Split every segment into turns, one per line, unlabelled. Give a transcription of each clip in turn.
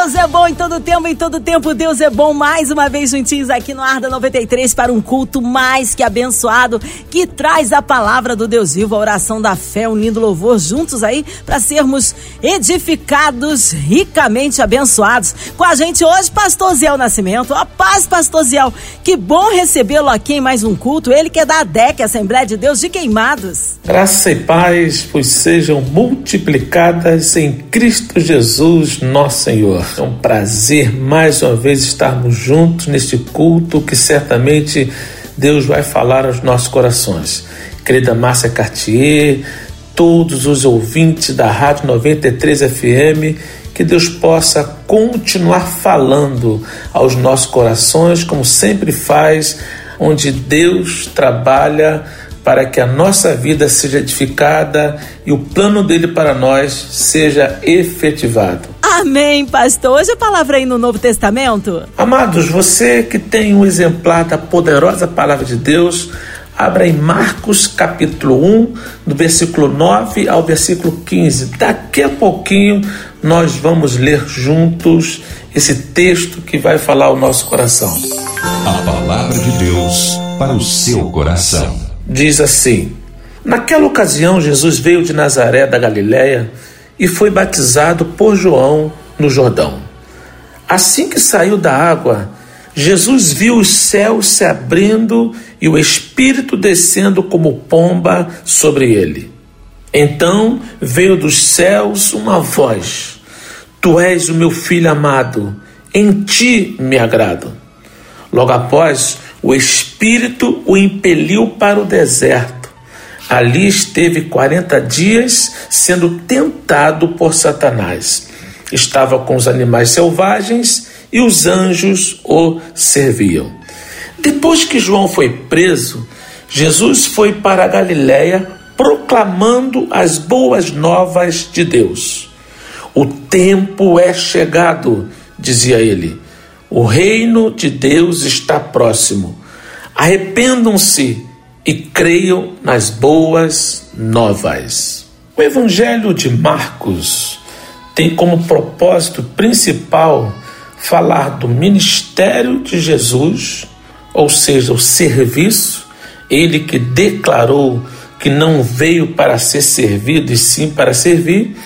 Deus é bom em todo tempo, em todo tempo Deus é bom. Mais uma vez juntinhos aqui no Arda 93 para um culto mais que abençoado que traz a palavra do Deus vivo, a oração da fé, unindo louvor juntos aí para sermos edificados, ricamente abençoados. Com a gente hoje, Pastor Ziel Nascimento. A paz, Pastor Ziel. Que bom recebê-lo aqui em mais um culto. Ele que é da ADEC, Assembleia de Deus de Queimados.
Graça e paz, pois sejam multiplicadas em Cristo Jesus, nosso Senhor. É um prazer mais uma vez estarmos juntos neste culto que certamente Deus vai falar aos nossos corações. Querida Márcia Cartier, todos os ouvintes da Rádio 93 FM, que Deus possa continuar falando aos nossos corações, como sempre faz, onde Deus trabalha para que a nossa vida seja edificada e o plano dele para nós seja efetivado.
Amém, pastor. Hoje a palavra aí no Novo Testamento.
Amados, você que tem um exemplar da poderosa palavra de Deus, abra em Marcos capítulo 1, do versículo 9 ao versículo 15. Daqui a pouquinho nós vamos ler juntos esse texto que vai falar ao nosso coração.
A palavra de Deus para o seu coração.
Diz assim: Naquela ocasião, Jesus veio de Nazaré da Galiléia e foi batizado por João no Jordão. Assim que saiu da água, Jesus viu os céus se abrindo e o Espírito descendo como pomba sobre ele. Então veio dos céus uma voz: Tu és o meu filho amado, em ti me agrado. Logo após, o Espírito o impeliu para o deserto Ali esteve 40 dias sendo tentado por Satanás. Estava com os animais selvagens e os anjos o serviam. Depois que João foi preso, Jesus foi para a Galiléia proclamando as boas novas de Deus. O tempo é chegado, dizia ele. O reino de Deus está próximo. Arrependam-se e creiam nas boas novas. O Evangelho de Marcos tem como propósito principal falar do ministério de Jesus, ou seja, o serviço, ele que declarou que não veio para ser servido e sim para servir,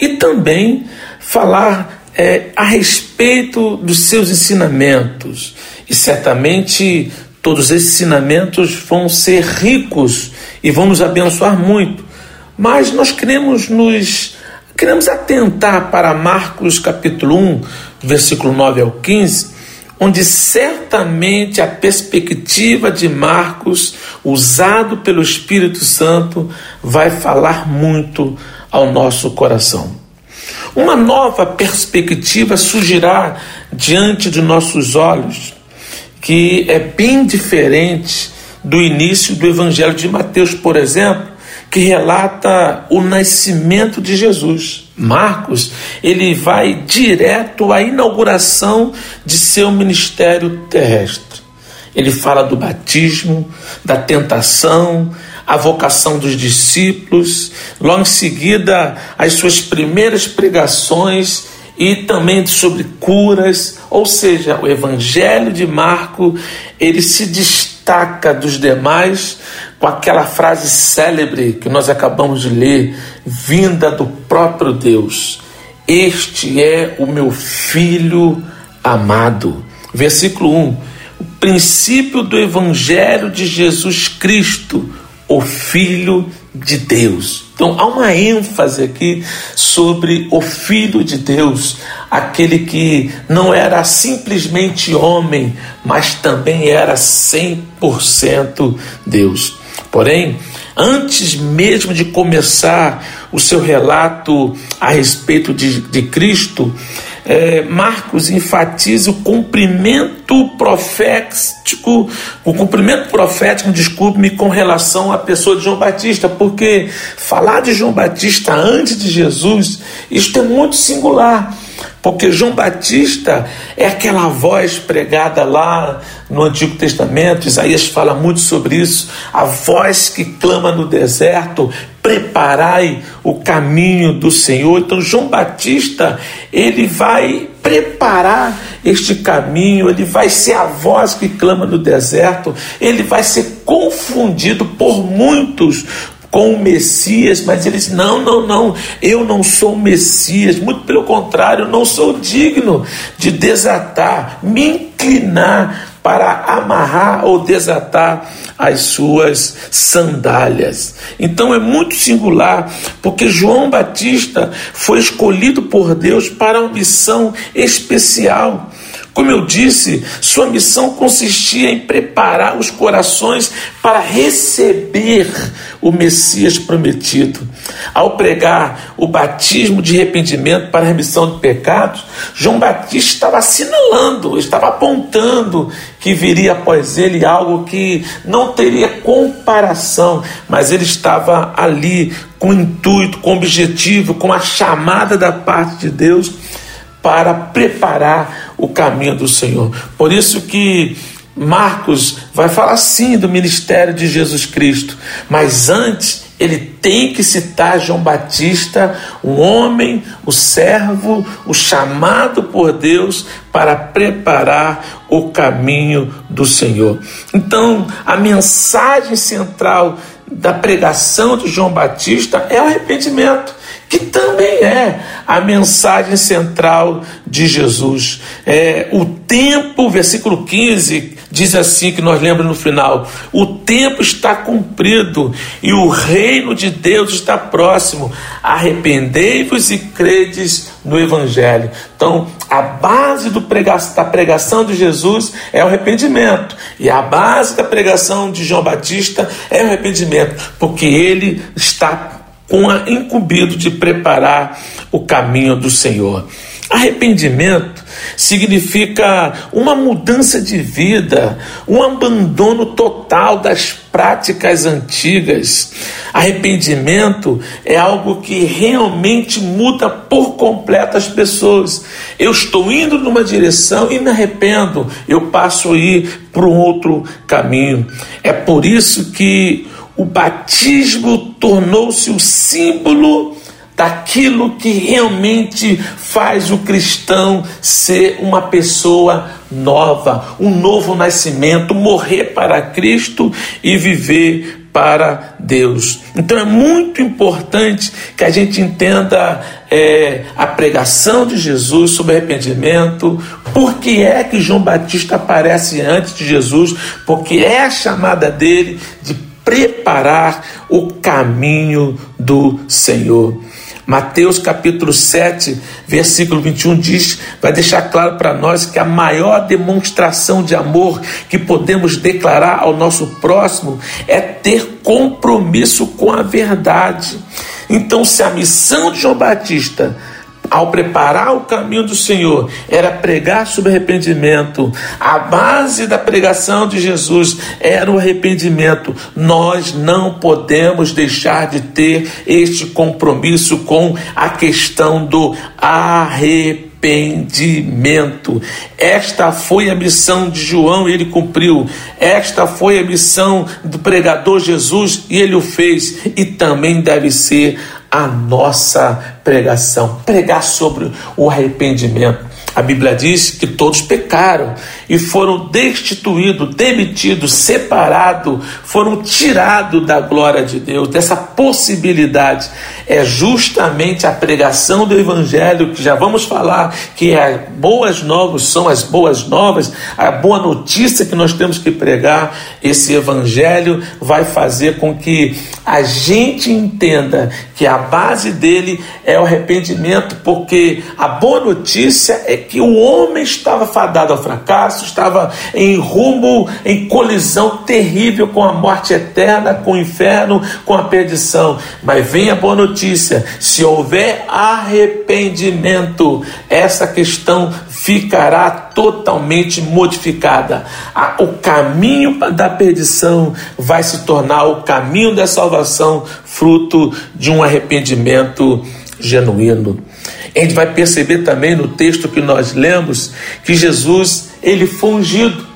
e também falar é, a respeito dos seus ensinamentos. E certamente Todos esses ensinamentos vão ser ricos e vão nos abençoar muito. Mas nós queremos nos queremos atentar para Marcos capítulo 1, versículo 9 ao 15, onde certamente a perspectiva de Marcos, usado pelo Espírito Santo, vai falar muito ao nosso coração. Uma nova perspectiva surgirá diante de nossos olhos que é bem diferente do início do Evangelho de Mateus, por exemplo, que relata o nascimento de Jesus. Marcos, ele vai direto à inauguração de seu ministério terrestre. Ele fala do batismo, da tentação, a vocação dos discípulos, logo em seguida as suas primeiras pregações e também sobre curas, ou seja, o Evangelho de Marco, ele se destaca dos demais com aquela frase célebre que nós acabamos de ler, vinda do próprio Deus. Este é o meu filho amado. Versículo 1. O princípio do evangelho de Jesus Cristo, o filho de Deus. Então há uma ênfase aqui sobre o Filho de Deus, aquele que não era simplesmente homem, mas também era 100% Deus. Porém, antes mesmo de começar o seu relato a respeito de, de Cristo, é, Marcos enfatiza o cumprimento profético, o cumprimento profético, desculpe-me, com relação à pessoa de João Batista, porque falar de João Batista antes de Jesus, isto é muito singular. Porque João Batista é aquela voz pregada lá no Antigo Testamento, Isaías fala muito sobre isso, a voz que clama no deserto, preparai o caminho do Senhor. Então João Batista, ele vai preparar este caminho, ele vai ser a voz que clama no deserto, ele vai ser confundido por muitos com o Messias, mas eles não, não, não, eu não sou o Messias, muito pelo contrário, eu não sou digno de desatar, me inclinar para amarrar ou desatar as suas sandálias. Então é muito singular, porque João Batista foi escolhido por Deus para uma missão especial. Como eu disse, sua missão consistia em preparar os corações para receber o Messias prometido. Ao pregar o batismo de arrependimento para a remissão de pecados, João Batista estava assinalando, estava apontando que viria após ele algo que não teria comparação, mas ele estava ali com intuito, com objetivo, com a chamada da parte de Deus para preparar o caminho do Senhor. Por isso que Marcos vai falar sim do ministério de Jesus Cristo, mas antes ele tem que citar João Batista, um homem, o servo, o chamado por Deus para preparar o caminho do Senhor. Então, a mensagem central da pregação de João Batista é o arrependimento que também é a mensagem central de Jesus. É, o tempo, versículo 15, diz assim que nós lembramos no final: o tempo está cumprido e o reino de Deus está próximo. Arrependei-vos e credes no Evangelho. Então, a base do prega da pregação de Jesus é o arrependimento, e a base da pregação de João Batista é o arrependimento, porque ele está com a incumbido de preparar o caminho do Senhor. Arrependimento significa uma mudança de vida, um abandono total das práticas antigas. Arrependimento é algo que realmente muda por completo as pessoas. Eu estou indo numa direção e me arrependo, eu passo a ir para um outro caminho. É por isso que o batismo tornou-se o símbolo daquilo que realmente faz o cristão ser uma pessoa nova, um novo nascimento, morrer para Cristo e viver para Deus. Então é muito importante que a gente entenda é, a pregação de Jesus sobre arrependimento, por que é que João Batista aparece antes de Jesus, porque é a chamada dele de preparar o caminho do Senhor. Mateus capítulo 7, versículo 21 diz, vai deixar claro para nós que a maior demonstração de amor que podemos declarar ao nosso próximo é ter compromisso com a verdade. Então, se a missão de João Batista ao preparar o caminho do Senhor, era pregar sobre arrependimento. A base da pregação de Jesus era o arrependimento. Nós não podemos deixar de ter este compromisso com a questão do arrependimento. Esta foi a missão de João e ele cumpriu. Esta foi a missão do pregador Jesus e ele o fez. E também deve ser a nossa pregação, pregar sobre o arrependimento. A Bíblia diz que todos pecaram e foram destituídos, demitidos, separados, foram tirados da glória de Deus, dessa possibilidade. É justamente a pregação do Evangelho, que já vamos falar, que é boas novas, são as boas novas, a boa notícia que nós temos que pregar. Esse Evangelho vai fazer com que a gente entenda que a base dele é o arrependimento, porque a boa notícia é que o homem estava fadado ao fracasso, estava em rumo, em colisão terrível com a morte eterna, com o inferno, com a perdição. Mas vem a boa notícia: se houver arrependimento, essa questão ficará totalmente modificada. O caminho da perdição vai se tornar o caminho da salvação, fruto de um arrependimento genuíno. A gente vai perceber também no texto que nós lemos que Jesus, ele foi ungido.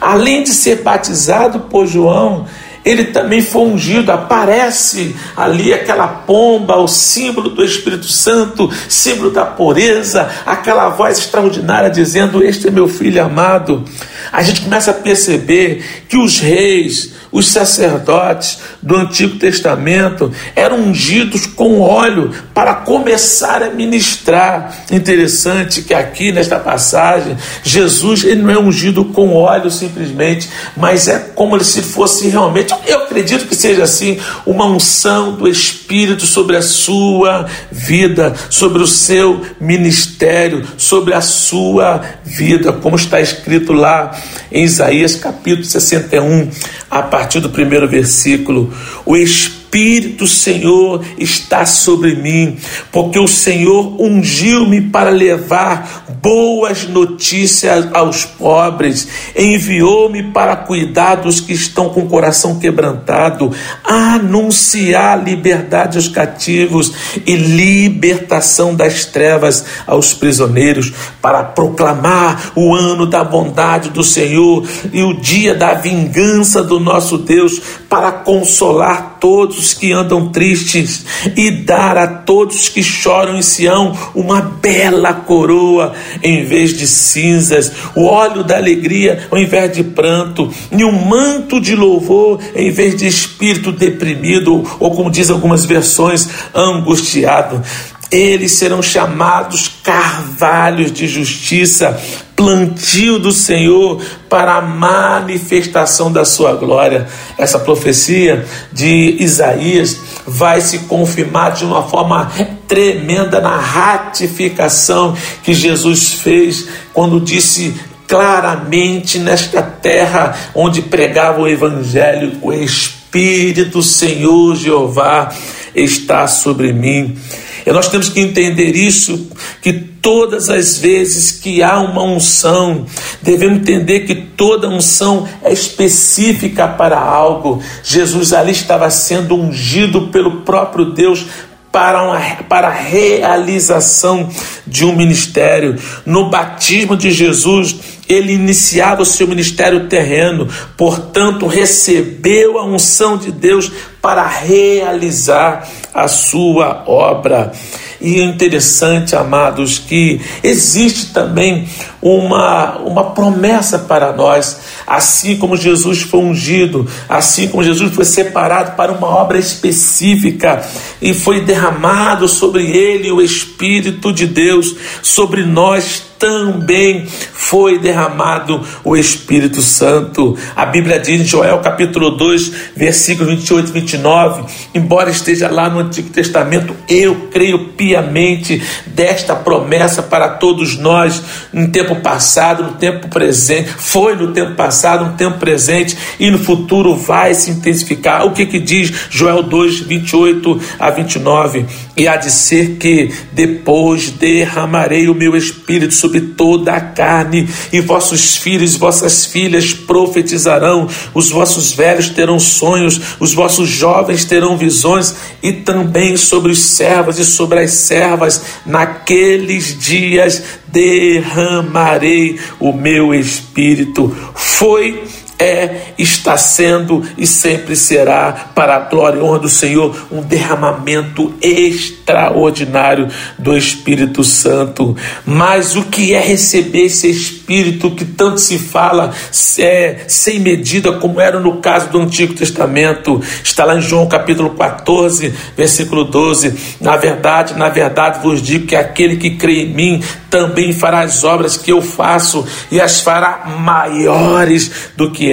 Além de ser batizado por João, ele também foi ungido, aparece ali aquela pomba, o símbolo do Espírito Santo, símbolo da pureza, aquela voz extraordinária dizendo: Este é meu filho amado. A gente começa a perceber que os reis, os sacerdotes do Antigo Testamento eram ungidos com óleo para começar a ministrar. Interessante que aqui nesta passagem, Jesus ele não é ungido com óleo simplesmente, mas é como se fosse realmente, eu acredito que seja assim, uma unção do Espírito sobre a sua vida, sobre o seu ministério, sobre a sua vida, como está escrito lá em Isaías capítulo 61, a partir do primeiro versículo. O Espírito Espírito Senhor está sobre mim, porque o Senhor ungiu-me para levar boas notícias aos pobres, enviou-me para cuidar dos que estão com o coração quebrantado, anunciar liberdade aos cativos e libertação das trevas aos prisioneiros, para proclamar o ano da bondade do Senhor e o dia da vingança do nosso Deus, para consolar todos todos que andam tristes e dar a todos que choram em Sião uma bela coroa em vez de cinzas, o óleo da alegria ao invés de pranto, e um manto de louvor em vez de espírito deprimido, ou como diz algumas versões, angustiado. Eles serão chamados carvalhos de justiça, plantio do Senhor para a manifestação da sua glória. Essa profecia de Isaías vai se confirmar de uma forma tremenda na ratificação que Jesus fez quando disse claramente nesta terra onde pregava o evangelho, o Espírito Senhor Jeová está sobre mim. E nós temos que entender isso, que todas as vezes que há uma unção, devemos entender que toda unção é específica para algo. Jesus ali estava sendo ungido pelo próprio Deus para, uma, para a realização de um ministério. No batismo de Jesus, ele iniciava o seu ministério terreno, portanto, recebeu a unção de Deus para realizar a sua obra. E é interessante, amados, que existe também uma, uma promessa para nós, assim como Jesus foi ungido, assim como Jesus foi separado para uma obra específica e foi derramado sobre ele o Espírito de Deus, sobre nós também foi derramado o Espírito Santo. A Bíblia diz em Joel capítulo 2, versículo 28 e 29, embora esteja lá no Antigo Testamento, eu creio piamente desta promessa para todos nós no tempo passado, no tempo presente, foi no tempo passado, no tempo presente e no futuro vai se intensificar. O que que diz Joel 2, 28 a 29? E há de ser que depois derramarei o meu espírito sobre sobre toda a carne, e vossos filhos e vossas filhas profetizarão, os vossos velhos terão sonhos, os vossos jovens terão visões, e também sobre os servos e sobre as servas, naqueles dias derramarei o meu espírito. Foi é, está sendo e sempre será, para a glória e honra do Senhor, um derramamento extraordinário do Espírito Santo. Mas o que é receber esse Espírito que tanto se fala é, sem medida, como era no caso do Antigo Testamento? Está lá em João capítulo 14, versículo 12. Na verdade, na verdade vos digo que aquele que crê em mim também fará as obras que eu faço e as fará maiores do que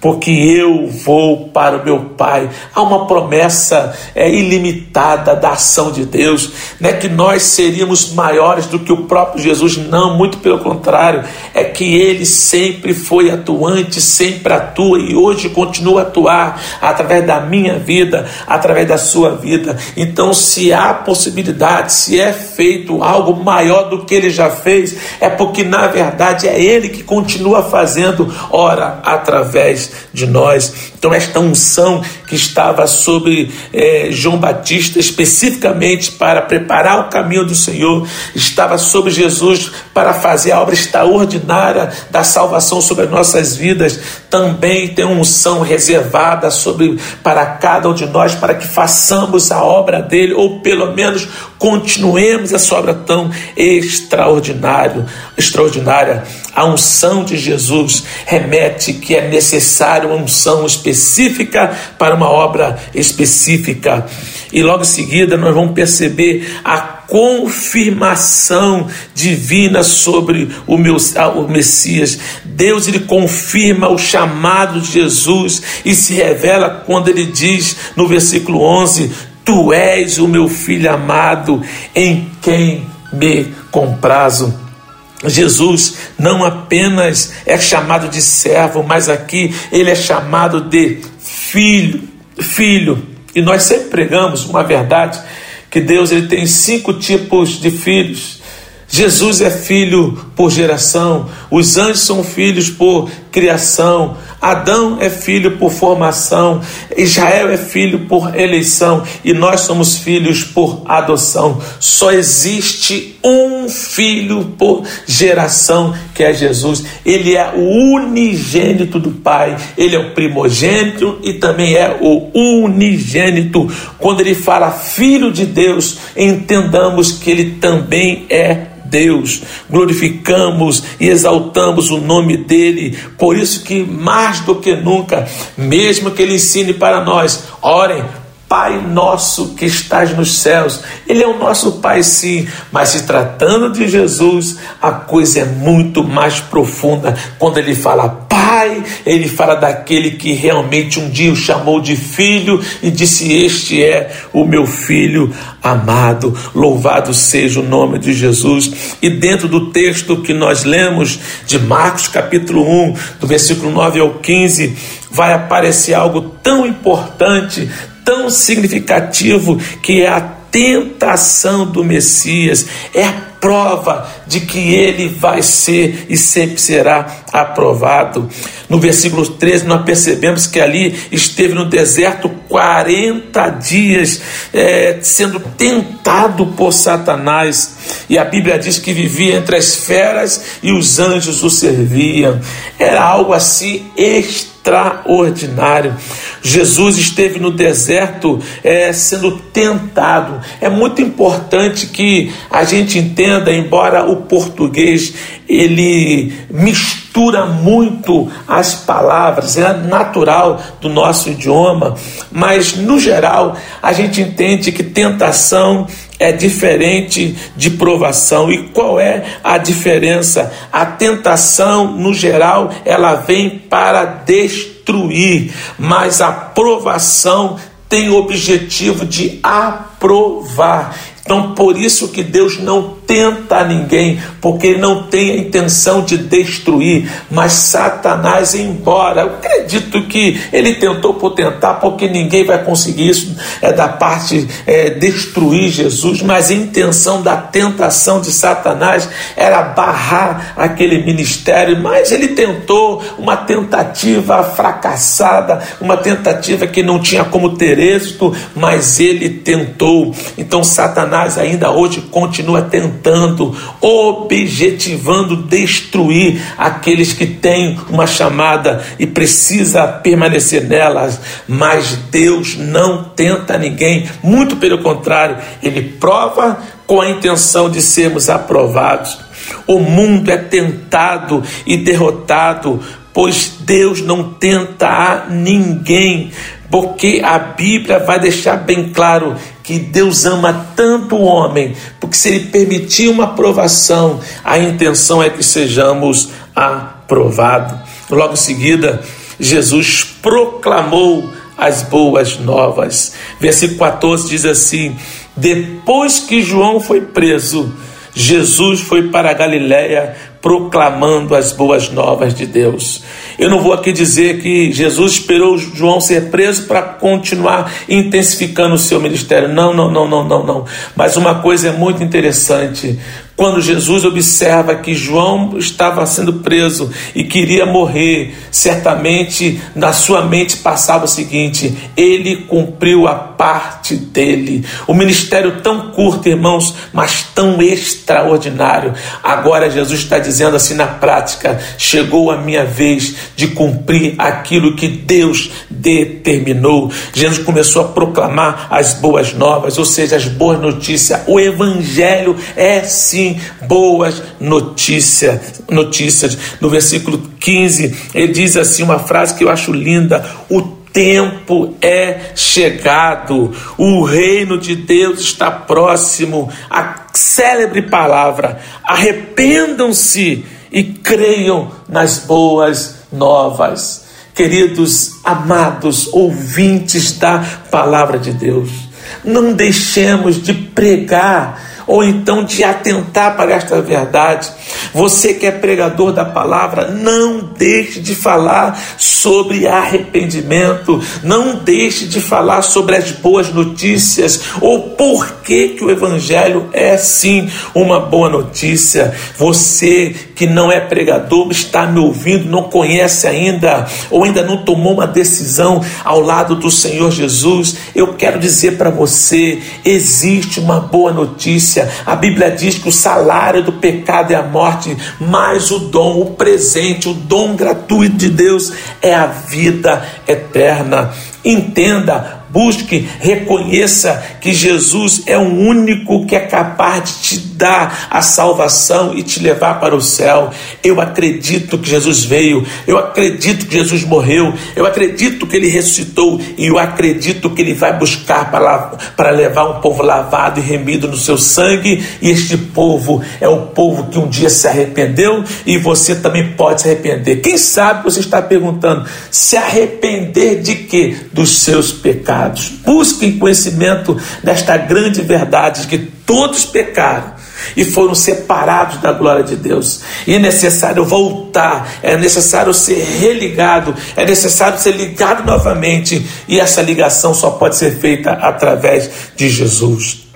porque eu vou para o meu Pai. Há uma promessa é, ilimitada da ação de Deus, não é que nós seríamos maiores do que o próprio Jesus, não, muito pelo contrário, é que ele sempre foi atuante, sempre atua e hoje continua a atuar através da minha vida, através da sua vida. Então, se há possibilidade, se é feito algo maior do que ele já fez, é porque na verdade é ele que continua fazendo. Ora, através de nós. Então, esta unção que estava sobre eh, João Batista, especificamente para preparar o caminho do Senhor, estava sobre Jesus para fazer a obra extraordinária da salvação sobre as nossas vidas. Também tem unção reservada sobre para cada um de nós, para que façamos a obra dele, ou pelo menos continuemos essa obra tão extraordinário, extraordinária. A unção de Jesus remete que é necessário uma unção específica para uma obra específica. E logo em seguida nós vamos perceber a confirmação divina sobre o, meu, o Messias. Deus ele confirma o chamado de Jesus e se revela quando ele diz no versículo 11: Tu és o meu filho amado, em quem me comprazo. Jesus não apenas é chamado de servo, mas aqui ele é chamado de filho, filho. E nós sempre pregamos uma verdade que Deus ele tem cinco tipos de filhos. Jesus é filho por geração, os anjos são filhos por criação, Adão é filho por formação, Israel é filho por eleição e nós somos filhos por adoção. Só existe um filho por geração, que é Jesus. Ele é o unigênito do Pai, ele é o primogênito e também é o unigênito. Quando ele fala filho de Deus, entendamos que ele também é Deus, glorificamos e exaltamos o nome dele. Por isso que mais do que nunca, mesmo que ele ensine para nós, orem Pai nosso que estás nos céus. Ele é o nosso Pai, sim, mas se tratando de Jesus, a coisa é muito mais profunda. Quando ele fala Pai, ele fala daquele que realmente um dia o chamou de filho e disse: Este é o meu filho amado. Louvado seja o nome de Jesus. E dentro do texto que nós lemos de Marcos, capítulo 1, do versículo 9 ao 15, vai aparecer algo tão importante, tão significativo que é a tentação do Messias, é a prova de que ele vai ser e sempre será aprovado. No versículo 13, nós percebemos que ali esteve no deserto 40 dias, é, sendo tentado por Satanás, e a Bíblia diz que vivia entre as feras e os anjos o serviam. Era algo assim extraordinário. Jesus esteve no deserto é, sendo tentado. É muito importante que a gente entenda, embora o português ele mistura muito as palavras, é natural do nosso idioma, mas no geral a gente entende que tentação é diferente de provação. E qual é a diferença? A tentação, no geral, ela vem para destruir, mas a provação tem o objetivo de aprovar. Então, por isso que Deus não tenta ninguém, porque ele não tem a intenção de destruir. Mas Satanás, embora, eu acredito que ele tentou por tentar, porque ninguém vai conseguir isso, é da parte é, destruir Jesus, mas a intenção da tentação de Satanás era barrar aquele ministério, mas ele tentou uma tentativa fracassada, uma tentativa que não tinha como ter êxito, mas ele tentou. Então Satanás ainda hoje continua tentando tentando, objetivando destruir aqueles que têm uma chamada e precisa permanecer nelas, mas Deus não tenta ninguém, muito pelo contrário, ele prova com a intenção de sermos aprovados. O mundo é tentado e derrotado, pois Deus não tenta a ninguém, porque a Bíblia vai deixar bem claro que Deus ama tanto o homem, porque se ele permitir uma aprovação, a intenção é que sejamos aprovados. Logo em seguida, Jesus proclamou as boas novas. Versículo 14 diz assim: Depois que João foi preso, Jesus foi para a Galiléia proclamando as boas novas de Deus. Eu não vou aqui dizer que Jesus esperou João ser preso para continuar intensificando o seu ministério. Não, não, não, não, não, não. Mas uma coisa é muito interessante. Quando Jesus observa que João estava sendo preso e queria morrer, certamente na sua mente passava o seguinte: ele cumpriu a parte dele. O ministério tão curto, irmãos, mas tão extraordinário. Agora Jesus está dizendo assim na prática: chegou a minha vez de cumprir aquilo que Deus determinou. Jesus começou a proclamar as boas novas, ou seja, as boas notícias. O evangelho é sim boas notícias. Notícias. No versículo 15, ele diz assim uma frase que eu acho linda: o tempo é chegado, o reino de Deus está próximo. A célebre palavra: arrependam-se e creiam nas boas novas. Queridos, amados ouvintes da palavra de Deus, não deixemos de pregar ou então de atentar para esta verdade. Você que é pregador da palavra, não deixe de falar sobre arrependimento, não deixe de falar sobre as boas notícias ou por que, que o evangelho é sim uma boa notícia. Você que não é pregador, está me ouvindo, não conhece ainda ou ainda não tomou uma decisão ao lado do Senhor Jesus, eu quero dizer para você, existe uma boa notícia a Bíblia diz que o salário do pecado é a morte, mas o dom, o presente, o dom gratuito de Deus é a vida eterna. Entenda, busque, reconheça que Jesus é o único que é capaz de te dar a salvação e te levar para o céu. Eu acredito que Jesus veio, eu acredito que Jesus morreu, eu acredito que ele ressuscitou e eu acredito que ele vai buscar para, levar um povo lavado e remido no seu sangue. E este povo é o povo que um dia se arrependeu e você também pode se arrepender. Quem sabe você está perguntando: se arrepender de quê? Dos seus pecados pecados. Busquem conhecimento desta grande verdade de que todos pecaram e foram separados da glória de Deus. E é necessário voltar, é necessário ser religado, é necessário ser ligado novamente, e essa ligação só pode ser feita através de Jesus.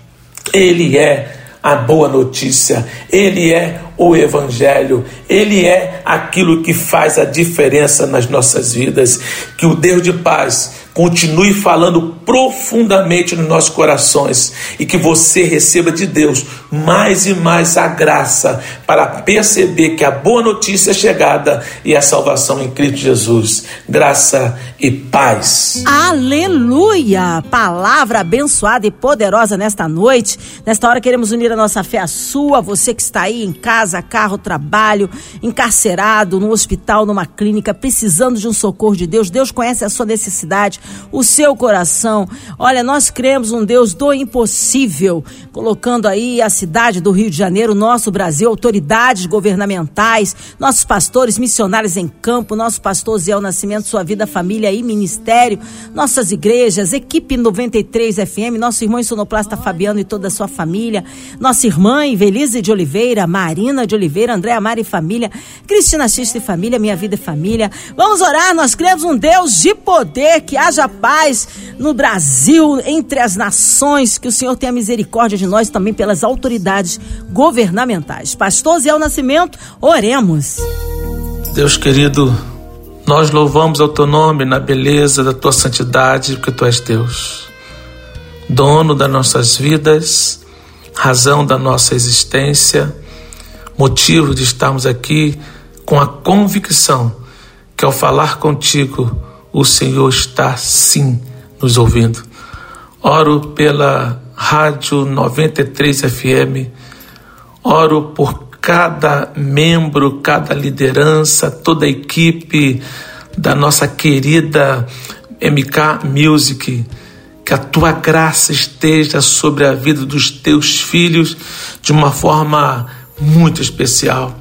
Ele é a boa notícia, ele é o Evangelho, ele é aquilo que faz a diferença nas nossas vidas. Que o Deus de paz continue falando profundamente nos nossos corações e que você receba de Deus mais e mais a graça para perceber que a boa notícia é chegada e a salvação em Cristo Jesus. Graça e paz.
Aleluia! Palavra abençoada e poderosa nesta noite. Nesta hora queremos unir a nossa fé à sua, você que está aí em casa, carro, trabalho, encarcerado, no hospital, numa clínica, precisando de um socorro de Deus. Deus conhece a sua necessidade o seu coração. Olha, nós cremos um Deus do impossível, colocando aí a cidade do Rio de Janeiro, nosso Brasil, autoridades governamentais, nossos pastores, missionários em campo, nosso pastor Zé Nascimento, sua vida, família e ministério, nossas igrejas, equipe 93 FM, nosso irmão sonoplasta Fabiano e toda a sua família, nossa irmã Ivelise de Oliveira, Marina de Oliveira, Andréa Mari e família, Cristina Xista e família, Minha Vida e Família. Vamos orar, nós cremos um Deus de poder, que haja haja paz no Brasil, entre as nações, que o Senhor tenha misericórdia de nós também pelas autoridades governamentais. Pastor Zé Nascimento, oremos.
Deus querido, nós louvamos ao teu nome na beleza da tua santidade, porque tu és Deus, dono das nossas vidas, razão da nossa existência, motivo de estarmos aqui com a convicção que ao falar contigo, o Senhor está sim nos ouvindo. Oro pela Rádio 93 FM, oro por cada membro, cada liderança, toda a equipe da nossa querida MK Music. Que a tua graça esteja sobre a vida dos teus filhos de uma forma muito especial.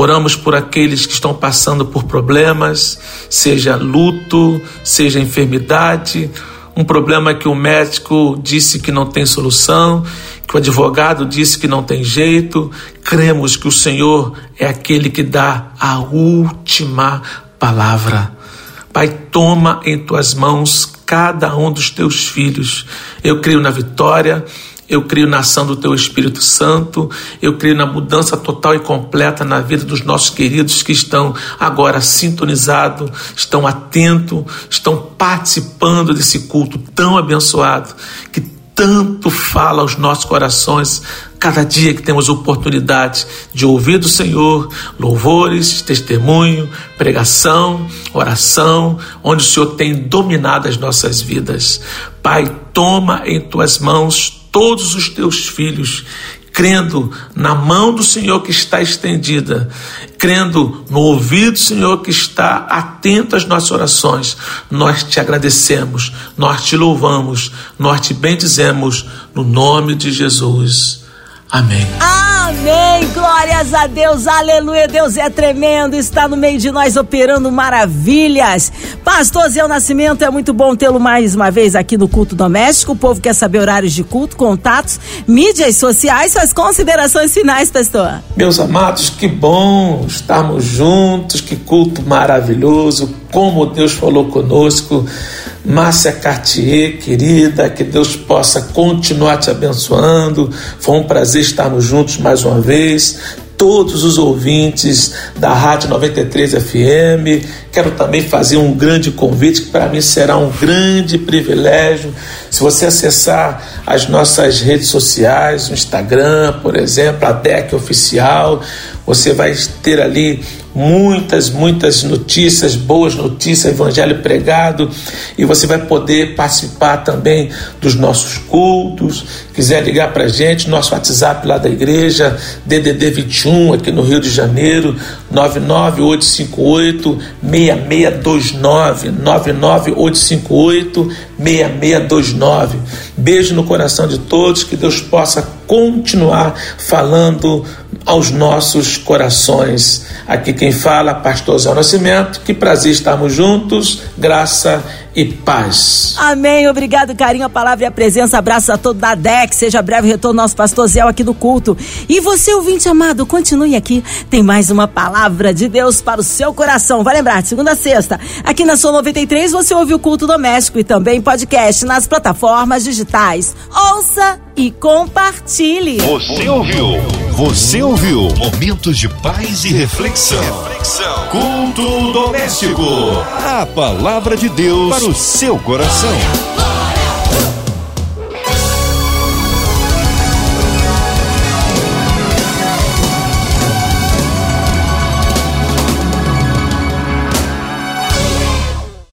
Oramos por aqueles que estão passando por problemas, seja luto, seja enfermidade, um problema que o médico disse que não tem solução, que o advogado disse que não tem jeito. Cremos que o Senhor é aquele que dá a última palavra. Pai, toma em tuas mãos cada um dos teus filhos. Eu creio na vitória, Eu creio na ação do Teu Espírito Santo. Eu creio na mudança total e completa na vida dos nossos queridos que estão agora sintonizados, estão atentos, estão participando desse culto tão abençoado que tanto fala aos nossos corações cada dia que temos oportunidade de ouvir do Senhor louvores, testemunho, pregação, oração, onde o Senhor tem dominado as nossas vidas. Pai, toma em tuas mãos todos os teus filhos crendo na mão do Senhor que está estendida, crendo no ouvido do Senhor que está atento às nossas orações, nós te agradecemos, nós te louvamos, nós te bendizemos no nome de Jesus. Amém.
Amém. Glórias a Deus. Aleluia. Deus é tremendo. Está no meio de nós operando maravilhas. Pastor Zé Nascimento, é muito bom tê-lo mais uma vez aqui no culto doméstico. O povo quer saber horários de culto, contatos, mídias sociais, suas considerações finais, pastor.
Meus amados, que bom estarmos juntos. Que culto maravilhoso. Como Deus falou conosco Márcia Cartier, querida, que Deus possa continuar te abençoando. Foi um prazer estarmos juntos mais uma vez. Todos os ouvintes da Rádio 93 FM, quero também fazer um grande convite que para mim será um grande privilégio. Se você acessar as nossas redes sociais, o Instagram, por exemplo, a DEC Oficial, você vai ter ali muitas, muitas notícias, boas notícias, evangelho pregado, e você vai poder participar também dos nossos cultos. Quiser ligar para a gente, nosso WhatsApp lá da igreja, DDD 21, aqui no Rio de Janeiro, 99858 6629, 99858 6629. Beijo no coração de todos, que Deus possa continuar falando aos nossos corações. Aqui quem fala, Pastor Zé Nascimento. Que prazer estarmos juntos, graça e paz.
Amém. Obrigado, carinho, a palavra e a presença. Abraço a todo da DEC. Seja breve retorno nosso pastor Zé aqui do culto. E você, ouvinte amado, continue aqui. Tem mais uma palavra de Deus para o seu coração. Vai lembrar, segunda a sexta, aqui na Sua 93, você ouve o culto doméstico e também podcast nas plataformas digitais. Ouça e compartilhe.
Você ouviu? Você ouviu? Momentos de paz e reflexão. reflexão. Culto doméstico. A palavra de Deus para o seu coração.